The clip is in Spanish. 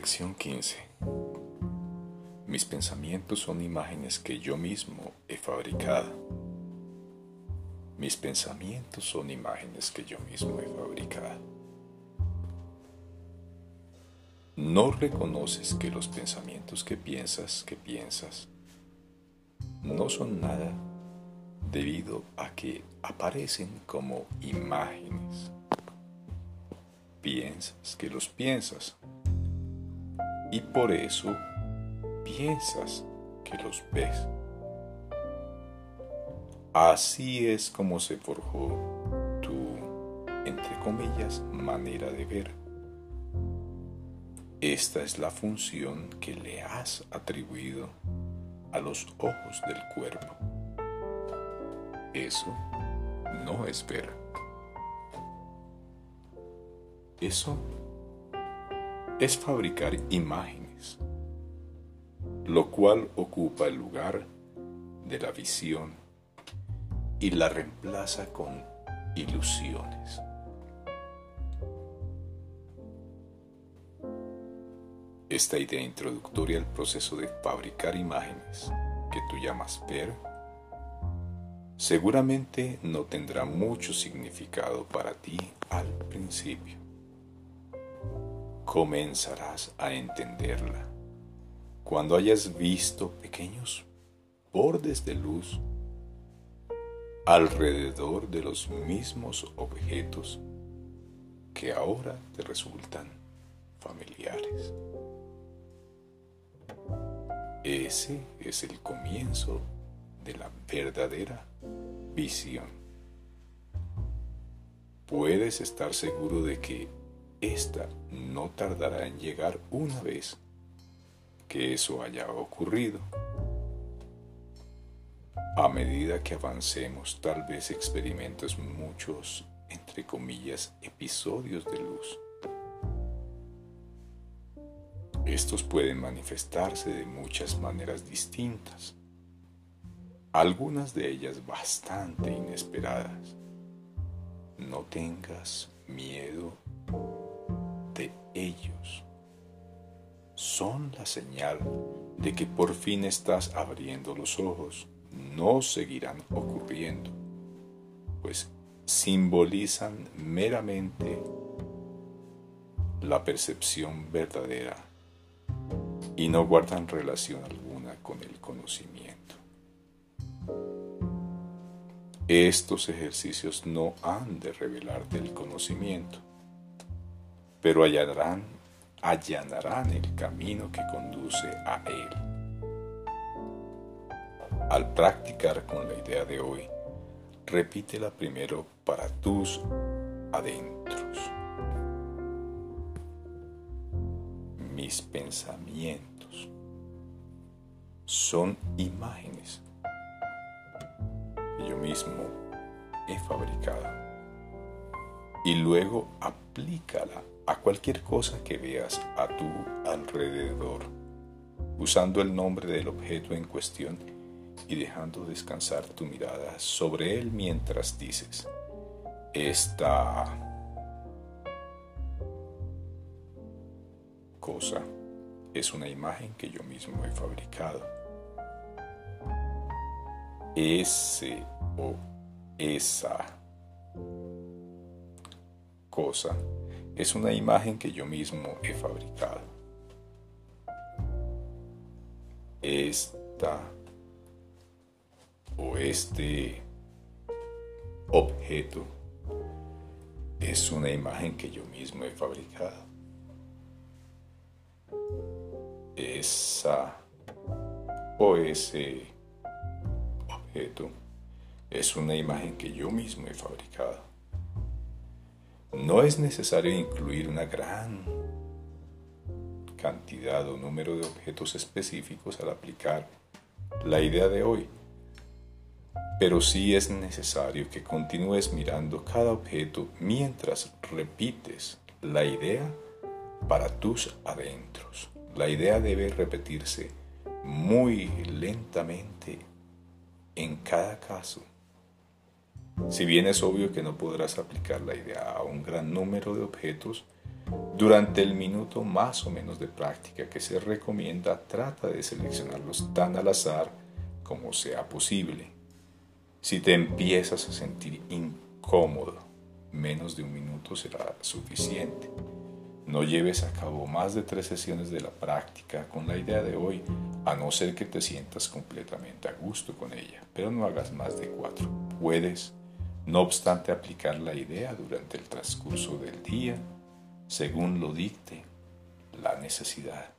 Lección 15. Mis pensamientos son imágenes que yo mismo he fabricado. Mis pensamientos son imágenes que yo mismo he fabricado. No reconoces que los pensamientos que piensas, que piensas, no son nada debido a que aparecen como imágenes. Piensas que los piensas y por eso piensas que los ves. Así es como se forjó tu, entre comillas, manera de ver. Esta es la función que le has atribuido a los ojos del cuerpo. Eso no es ver. Eso es fabricar imágenes, lo cual ocupa el lugar de la visión y la reemplaza con ilusiones. Esta idea introductoria al proceso de fabricar imágenes que tú llamas ver, seguramente no tendrá mucho significado para ti al principio comenzarás a entenderla cuando hayas visto pequeños bordes de luz alrededor de los mismos objetos que ahora te resultan familiares. Ese es el comienzo de la verdadera visión. Puedes estar seguro de que esta no tardará en llegar una vez que eso haya ocurrido. A medida que avancemos, tal vez experimentes muchos, entre comillas, episodios de luz. Estos pueden manifestarse de muchas maneras distintas, algunas de ellas bastante inesperadas. No tengas miedo ellos son la señal de que por fin estás abriendo los ojos. No seguirán ocurriendo, pues simbolizan meramente la percepción verdadera y no guardan relación alguna con el conocimiento. Estos ejercicios no han de revelarte el conocimiento, pero allanarán, allanarán el camino que conduce a Él. Al practicar con la idea de hoy, repítela primero para tus adentros. Mis pensamientos son imágenes que yo mismo he fabricado. Y luego aplícala a cualquier cosa que veas a tu alrededor, usando el nombre del objeto en cuestión y dejando descansar tu mirada sobre él mientras dices, esta cosa es una imagen que yo mismo he fabricado. Ese o esa cosa es una imagen que yo mismo he fabricado. Esta o este objeto es una imagen que yo mismo he fabricado. Esa o ese objeto es una imagen que yo mismo he fabricado. No es necesario incluir una gran cantidad o número de objetos específicos al aplicar la idea de hoy, pero sí es necesario que continúes mirando cada objeto mientras repites la idea para tus adentros. La idea debe repetirse muy lentamente en cada caso si bien es obvio que no podrás aplicar la idea a un gran número de objetos, Durante el minuto más o menos de práctica que se recomienda, trata de seleccionarlos tan al azar como sea posible. Si te empiezas a sentir incómodo, menos de un minuto será suficiente. No lleves a cabo más de tres sesiones de la práctica con la idea de hoy, a no ser que te sientas completamente a gusto con ella, pero no hagas más de cuatro. Puedes, no obstante, aplicar la idea durante el transcurso del día, según lo dicte la necesidad.